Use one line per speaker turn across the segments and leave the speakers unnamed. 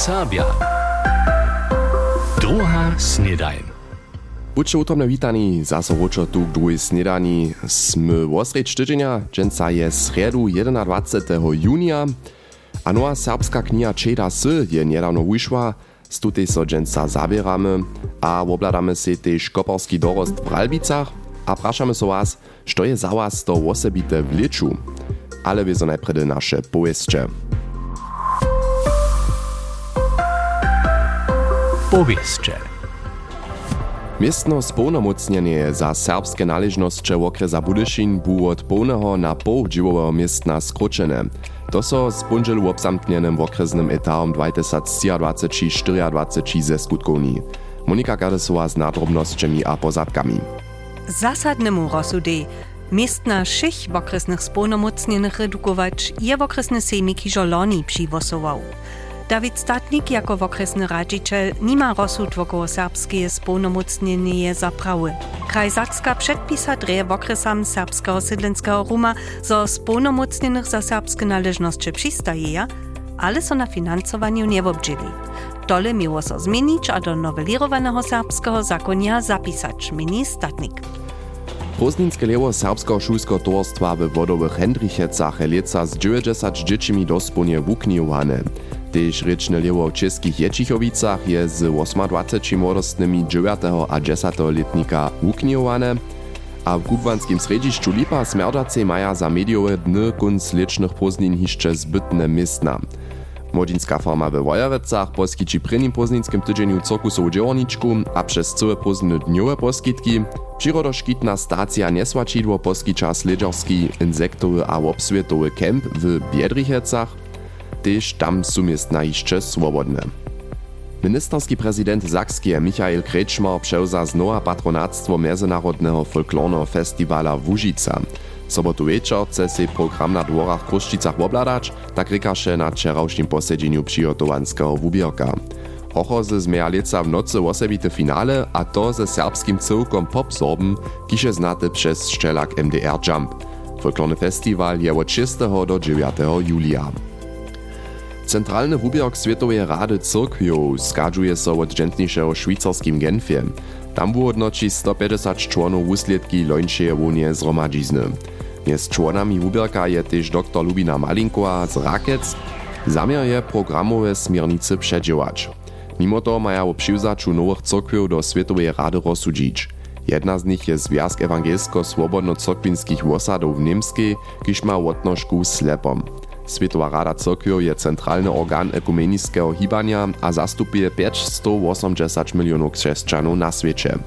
Sábja. Druhá snedajn.
Buďte u tomne vítaní, zase vočo tu k druhej snedaní. Sme vosreč tyženia, dženca je sredu 21. júnia. A nová serbská kniha Čeda S je nedávno vyšla, z tutej so dženca zabierame a obladáme si tiež koparský dorost v Ralbicach a prašame so vás, što je za vás to osobité v lieču. Ale vy so najprede naše
poveste. powieszcze.
Miestno spolnomocnienie za serbskie należności okresa Budyszin było od pełnego na pół dziwowego miestna skrócone. To so z pundzielu obsamtnienym w okresnym etapom 2024-2024 ze skutkowni. Monika Gadesowa z nadrobnościami a pozadkami.
Zasadnemu rozsudej Miestna všich okresnych spolnomocnjenih redukovač je okresne sejmi, ki žoloni přivosoval. Dawid Statnik jako okresny radziciel nima rozsudwokoło serbskie sponomocnienie za prawy. Kraj Sakska przedpisa dreje okresam serbskiego sydlenskiego Ruma, zo sponomocnionych za serbskie należności przystaje, ale są na finansowaniu nie obdzieli. Tole miło so zmienić, a do nowelirowanego serbskiego zakonia zapisać mini Statnik.
Pozninske lewo serbsko šulsko towarstwa we wodowych Hendrichecach leca z 90 dziećmi do spłonie. Tež rečne lewo w českich Ječichowicach je z 28 młodostnymi 9 a 10 letnika wuknijowane, a w kubłanskim središću Lipa smerdzacej maja za mediowe dny kunc lecznych poznin hiszcze zbytne miestna. Młodzinska forma we Wojerecach poskici prynim pozninskim tydzieniu cirkusową dziełorniczku, a przez całe pozny dniowe poskitki, przyrodoszkitna stacja Niesłaczidło poskicza sledżerski, insektowy a obswietowy kemp w Biedrichecach, tež tam su miestna jeszcze swobodne. Ministerski prezydent Sakskie Michael Kretschmer przewza znowa patronactwo Międzynarodnego Folklornego Festiwala Łužica. Sobotu wieczor chce się program na dworach w Kruszczycach tak rykasze na wczorajszym posiedzeniu przygotowanskiego wubierka. Hochozy zmieralica w nocy osobite finale, a to ze serbskim cyłkom pop-sorbem, kisze znate przez szczelak MDR Jump. Folklorny festiwal je od 6 do 9 julia. Centralny wubierk Światowej Rady Cyrkwiów skadżuje so od dżętniejszego szwajcarskim Genfie. Tam wyodnoci 150 członów wusledki lońszej wunie zgromadzizny. Między członami wubierka je też dr Lubina Malinkowa z Rakec. Zamiar je programowe smiernice przedziałać. Mimo to mają o przywzaczu nowych cyrkwiów do Światowej Rady rozsudzić. Jedna z nich je Związk Ewangelsko-Swobodno-Cyrkwinskich Wosadów w Niemskiej, kiż ma łotnożku slepom. Światowa Rada Cyrkwiów je centralny organ ekumeniskiego hibania a zastupuje 580 milionów chrześcijanów na świecie.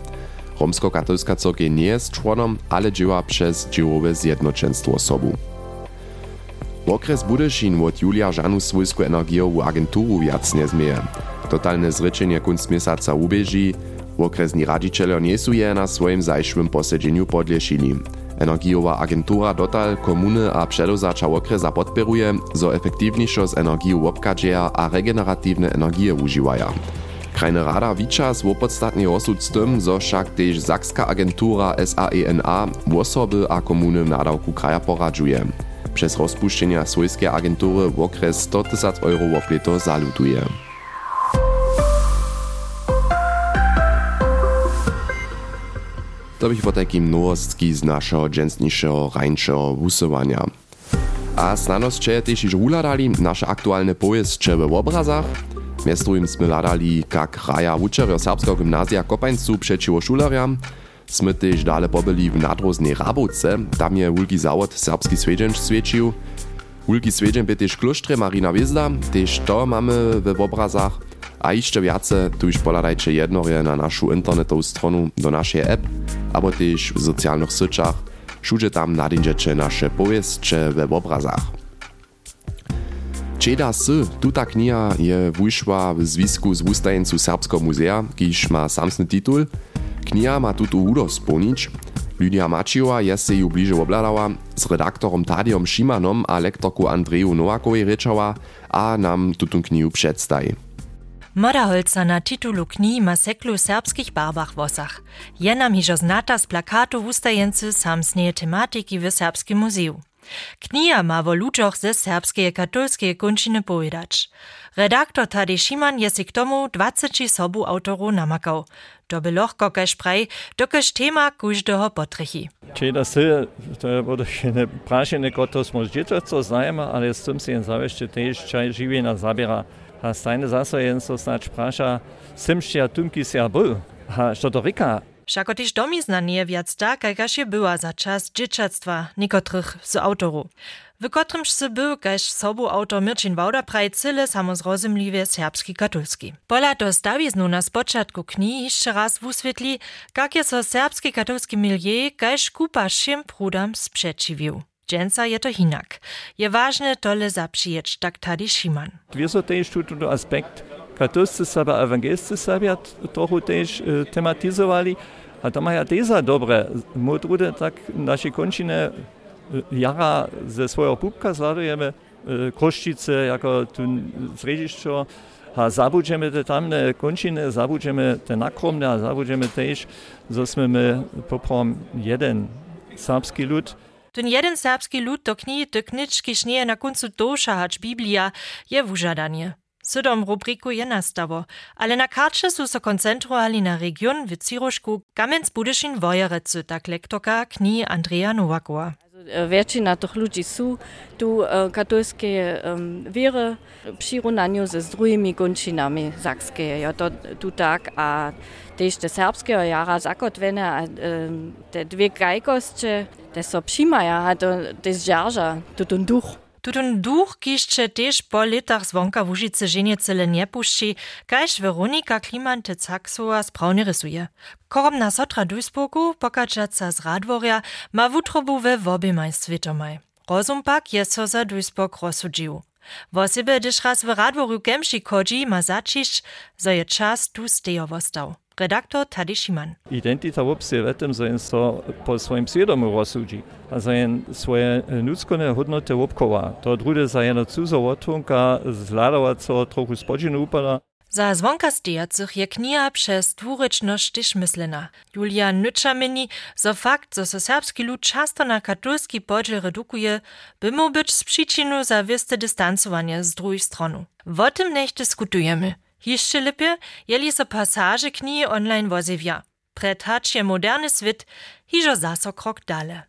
Romsko-katolska cyrkiew nie jest członem, ale działa przez dziełowe zjednoczeństwo sobu. Okres Budyszin od Julia żanu swojską energiową agenturu wiac nie zmieje. Totalne zryczenie kunst miesiąca ubieży, okresni radziciele nie są je na swoim zajszłym posiedzeniu podlesili. Energiowa agentura dotal komuny a przedozacza okresa podperuje, zo efektywniejszo z energią obkadzieja a regeneratywne energie używaja. Krajna rada wicza swopodstatnie osud z tym, zo tež Sakska agentura SAENA osoby a komuny w nadawku kraja poradzuje. Przez rozpuszczenia swojskiej agentury w okres 100 000 euro w leto zalutuje. To bych po takim nowostki z naszego dżęsniejszego, rańszego wusowania. A znanosće je też iż uladali nasze aktualne powieście w obrazach. Miastrujem sme ladali, jak raja uczerjo serbskiego gimnazja Kopańcu przeciwo szulariam. Sme też dalej pobyli w nadroznej Rabowce, tam je Ulgi Zawod serbski swiedźenc świecił. Ulgi swiedźen by też klosztre Marina Wiezda, też to mamy w obrazach. A jeszcze wiace, tu już poladajcie jednorje na naszą internetową stronę do naszej app, albo też w socjalnych sieciach. Wszędzie tam nadędziecie nasze powieście w obrazach. Čeda S, tuta kniha je wyszła w związku z wustajeńcu Serbskiego Muzea, kiż ma samsny tytuł. Kniha ma tutu udo spełnić. Lydia Maciova je se ju bliže obladała, z redaktorom Tadiom Šimanom a lektorku Andreju Nowakowej rečała, a nam tutun knihu przedstawi.
Na titulu kni ma seklu serbskich barbach wosach. Je nam hižo znata z plakatu wustajency samsneje tematiki w Serbskim Muzeum. Knia ma wo ludziach ze serbskie katolskie končiny povedać. Redaktor Tadej Šiman je si k tomu 20 sobu autorów namakał. To by lohko kaž prej, dokaž tema každého potrechi.
Čeda se, to je bodo ne prašene, kot to smo že to znajeme, ale s tem si jen zavešte tež čaj živina zabira. A stajne zase jen so snač praša, simšće a tumki se a što to rika,
Všako tyž domizna nie viac tak, jakaž je była za czas dzieciactwa niekotrych z autorów. W kotrymż se był, kaž sobu autor Mirčin Wauda praj cyle samozrozumliwie serbski katolski. Pola to stawiznu na spoczatku kni jeszcze raz wuswietli, jak je so serbski katolski milieu, kaž kupa šim prudam sprzeciwił. Dżęca je to hinak. Je ważne tole zapřijeć, tak tady Šiman.
Wir so tež tu aspekt katolscy sobie, ewangelisty sobie trochę też e, tematizowali. A to mają też dobre. Modrude tak nasze kończyny e, jara ze swojego pupka zladujemy e, Koszčice jako tu središćo, a zabudzimy te tamne kończyny, zabudzimy te nakromne, a zabudzimy też, że my poprom jeden serbski lud.
Ten jeden serbski lud do kni tykniczki sznieje na końcu dosza, hacz Biblia, je wużadanie. Sydom rubriku je nastawo, ale na karcie su so koncentrowali na region w Ciroszku Kamenc Budyszin Wojerecy, tak lektorka kni Andrea Nowakowa.
Většina těch lidí jsou tu katolské um, víry přirovnaní se s druhými končinami sakské. Je to tu tak a tež te serbského jara zakotvené a um, te dvě krajkosti, te so přijímají a to tež žarža, to ten duch.
Tutun duch kišče tež po letach zvonka v Užice ženje cele nie pušči, kaž Veronika Klimante Caksova sprawnie rysuje. Korobna sotra Duisburgu, pokačaca z Radworja, ma wutrobu we wobimaj svetomaj. Rozum pak je so za Duisburg rozsudžił. Wo sebe, gdyż raz w Radworju Gemši kodzi ma začišć, zo je tu stejowostał. Redaktor Tadej Šiman.
Identita v tym, że to po swoim świadomu rozsudzi, a że swoje ludzkone hodnoty obkowa. To drugie za jedno cuzowotunka zladowaco trochu spodzinu upada.
Za zvonka stejacych je kniha przez dwuryczność też myslena. Julia Nyczamini, zo fakt, że so serbski lud często na katolski podziel redukuje, by mu być z przyczynu za wiste dystansowanie z drugiej strony. O tym niech dyskutujemy. Jeszcze lepiej, jeli so pasaże knihy online wozewia. Pretacz je moderny świat, hižo zaso krok dale.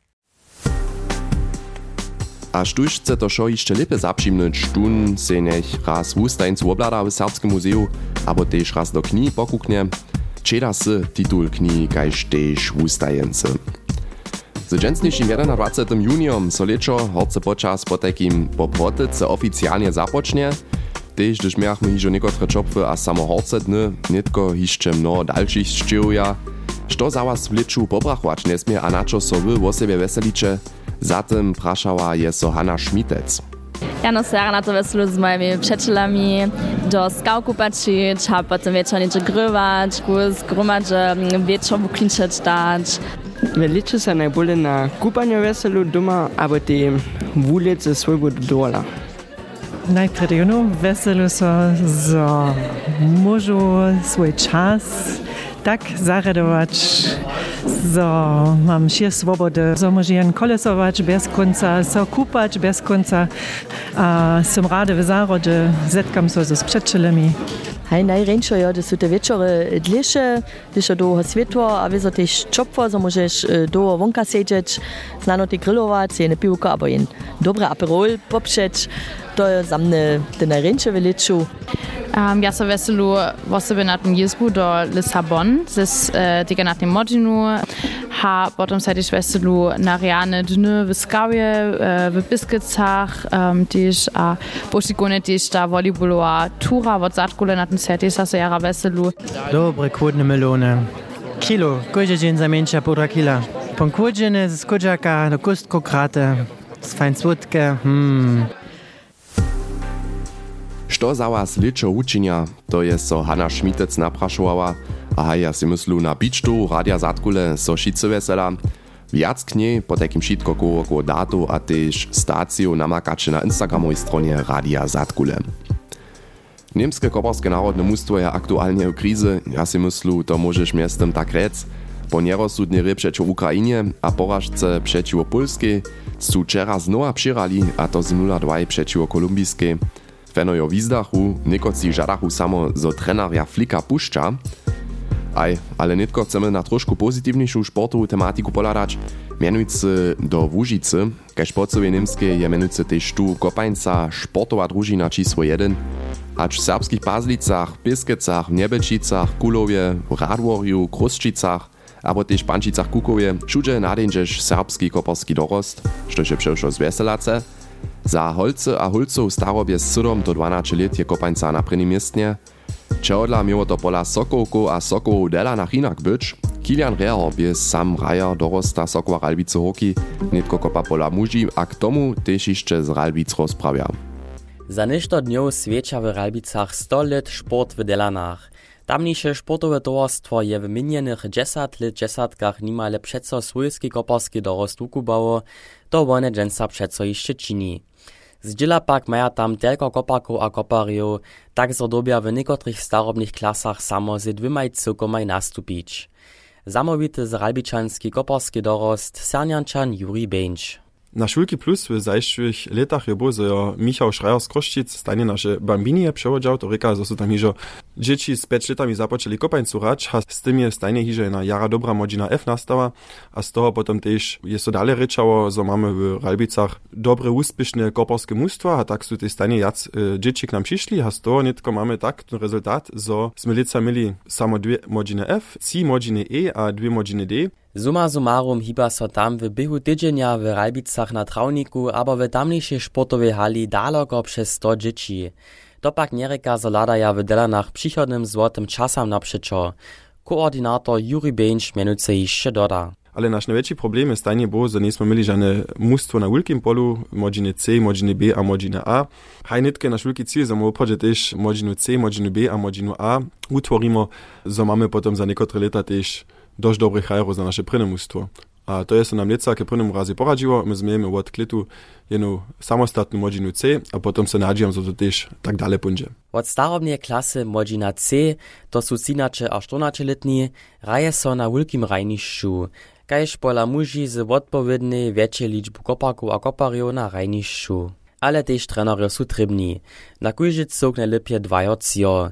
A štuž chce to šo jeszcze lepiej zapřimnąć, štun se nech raz wustajncu oblada w Serbskim muzeju, abo tež raz do kni pokuknie. Čeda se titul kni kaž tež wustajence. Z dżęsniejszym 21. juniom so leczo horce počas po takim poprotyce oficjalnie zapocznie, Tež, gdyż miachmy hižo niekotre čopwy a samo horce dny, nitko hišće mnoho dalších ščeruja. Što za was w leczu pobrachować nesmie a na čo so wy o sebe veseliče? Zatem praszała je so Hanna Schmitec.
Ja no se na to weselu z moimi przyjacielami do skałku patrzeć, a potem wieczór nieco grywać, z gromadze wieczór wuklinczeć dać.
Liczy se najbolej na kupanie weselu doma, aby te wulice swojego dola.
Najpierw weselu so, so môžu svoj čas tak zaradować, so mam się swobody, so może jen kolesować bez końca, so kupać bez końca, a som rady w zarodzie, zetkam so z przyjacielami.
Hej, najręczo ja, to są te wieczory dlejsze, gdyż do światło, a wiesz, też czopwo, so możesz do wonka siedzieć, znano ty grillować, jene piłko, albo jen dobre aperol poprzeć. To je za mnie te najręcze w leczu.
Um, ja so veselu na tym jezbu do Lissabon, z uh, tega na tym modinu, ha potem se też veselu na reane dny w Skawie, uh, w Biskicach, um, też a poszikone też ta volleybalowa tura od zatkule na tym seti, sa so jara veselu.
Dobre kłodne melone. Kilo, każdy dzień zamienia półtora kila. Pąkłodziny z kudziaka do kustko krate, z fajn słodkie, hmm.
Što za was leczo učinia, to je so Hanna Schmitec naprašovala, a ja si myslu na bičtu Radia Zatkule so šice vesela. Viac k niej po takim šitko koło datu a też staciju namakače na Instagramovej stronie Radia Zatkule. Niemskie koparskie narodne mustwo je aktualnie w krizy, ja si myslu, to możesz miestem tak rec, Po nierozsudnej hry przeciw Ukrainie a porażce przeciw Polskiej wczera znowa przyrali, a to z 0-2 przeciw Kolumbijskiej. Fenojo wizdachu, niekoci żadachu samo zo trenaria Flika puszcza. Aj, ale nitko chcemy na troszkę pozytywniejszą sportową tematiku poladać, mianujcy do Łužicy, kaž podsowie niemskie je mianujcy też tu kopańca sportowa drużyna číslo 1, acz w serbskich Pazlicach, Piskecach, Niebelčicach, Kulowie, Radworju, Krusčicach, abo też Pančicach Kukowie, všude nadejdziesz serbski koporski dorost, što się przeszło z Weselace. Za holce a holcov starobie z 7 do 12 let je kopańca na prvním miestnie. Čehodla miło to pola Sokołku a Sokołów dela na inak być, Kilian Reher bie sam raja dorosta Sokoła Ralbice hoki, nitko kopa pola muži, a k tomu też jeszcze z Ralbic rozprawia.
Za nešto dňov svieča v Ralbicach 100 let šport v Delanách. Tamniejsze sportowe towarstwo je w minionych 10 lat dziesiątkach nimale przeco swojski koparski dorost ukubało, to one dżęsa przeco jeszcze czyni. Zdziela pak maja tam tylko koparków a kopariów, tak zdobia w niekotrych starobnych klasach samo z dwimaj cykomaj nastupić. Zamówity z Ralbiczanski koparski dorost Sernianczan Juri Beńcz.
Na Szulki Plus w zajszłych latach je było, że Michał Schreier z Kroszczyc stanie nasze bambini przewodział, to ryka, że tam dzieci z 5 latami zapoczęli kopań curać, a z tym je stajnie hiżo na jara dobra modzina F nastała, a z toho potem też jest to dalej ryczało, że mamy w Ralbicach dobre, uspieszne koparskie mustwa, a tak są te stajnie jac e, dzieci k nam przyszli, a z toho nitko mamy tak ten rezultat, że sme lica mieli samo dwie modziny F, trzy modziny E a dwie modziny D,
Summa summarum hiba so tam w bychu tydzienia w Ralbicach na trawniku, abo w tamniejszej sportowej hali daleko przez 100 dzieci. To pak niereka zoladaja w Delanach przychodnym złotym czasam naprzeczo. Koordynator Juri Beńcz mianujcy jeszcze doda.
ale nasz największy problem jest stanie było, że nie sme mieli żadne mustwo na wielkim polu, modziny C, modziny B a modziny A. Hajnitkę nasz wielki cel, że oprócz też modzinu C, modzinu B a modzinu A utworimy, że mamy potem za niektóre lata też dość dobrych hajrów za nasze prynne. A to jest nam leca, ke prynemu razie poradziło, my zmiemy od klitu jedną samostatną modzinu C, a potem se nadziejam, że to też tak dalej pójdzie.
Od starobnej klasy modzina C to są sinacze a 14 letni, raje so na wielkim rajniszczu. Kaž pola muži z odpowiednej większej liczby koparków a kopariów na. Ale też trenerzy są trybni. Na kujży cok najlepiej cio.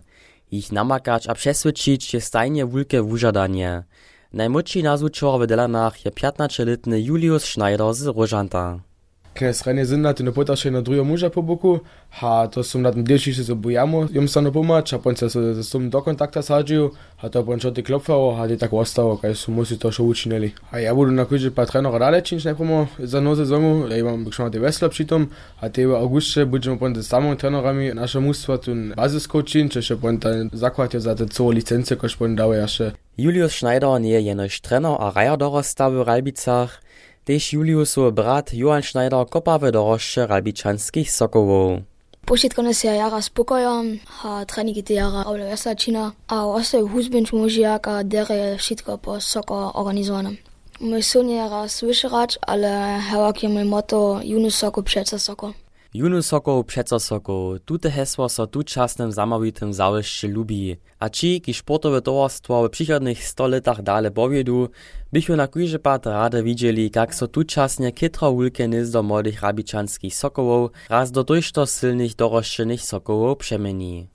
Ich namakać a przeswyczyć jest stajnie wielkie wużadanie. Najmłodszy nazučor w Delanach je 15-letny Julius Schneider z Rožanta.
Sind na tyle potaše na drugiego muža po boku, a to som na tym delší se bojamo, jom sa no pomać, a poň sa s tom do kontakta sadžiju, a to poň čo ty klopfalo, a ty tak ostalo, kaj som musi to šo učinili. A ja budu na kujže pa trenera dalej činč najpromo za no sezonu, ja imam bykšo na te vesla pritom, a te v auguste budeme poň s samými trenerami naše mužstva tu bazisko činč, čo poň ten zakładje za te co licence, poň dawe jeszcze.
Julius Schneider nie jenož trener a raja dorosta w Ralbicach, Tež Juliusov brat Johan Schneider kopa v dorošče ralbičanskih sokovov.
Početkane se jara s pokojom, a treniki te jara avlo jaslačina, a ostaju huzbenč možijak, a dere je šitko po soko organizovanem. Moj son je jara svišerač, ale hevak je moj moto, Junus soko pšeca soko.
Junu sokoł przeco sokoł, tute hesło so tu czasnym zamawitym załyszczy lubi. A ci, ki sportowe towarstwo w przychodnych 100 latach dale powiedu, bychu na kujże pat rade widzieli, jak so tu czasnie kitro wulke do młodych rabiczanskich sokołów, raz do dojšto silnych doroszczenych sokołów przemieni.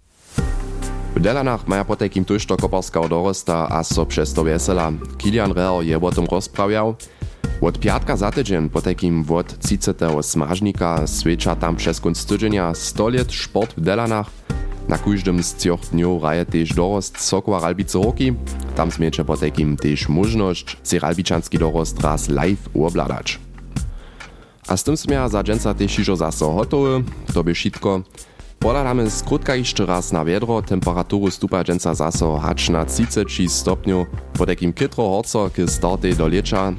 W Delanach maja po takim tušto koparska dorosta a so przez to wesela. Kilian Reher je o tym rozprawiał. Od piatka za tydzień po takim od 30. smażnika swiecza tam przez kunc tydzienia 100 lat sport w Delanach. Na każdym z tych dniów raje też dorost Sokła Ralbice Hoki. Tam zmiecze po takim też możność si ralbiczanski dorost raz live obladać. A z tym smia za dżęca też iżo zaso hotowy, to by wszystko. Poladamy skrótka jeszcze raz na wiedro, temperaturu stupa dżęca zaso hacz na 30 stopniów, po takim kytro horco k startej do lecza,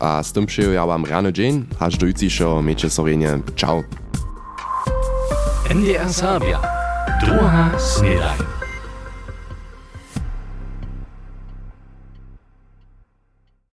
a z tym przyjął wam rany dzień, aż do jutrzejszego miecie sorenie. Ciao.
NDR Sabia. Druga snedajn.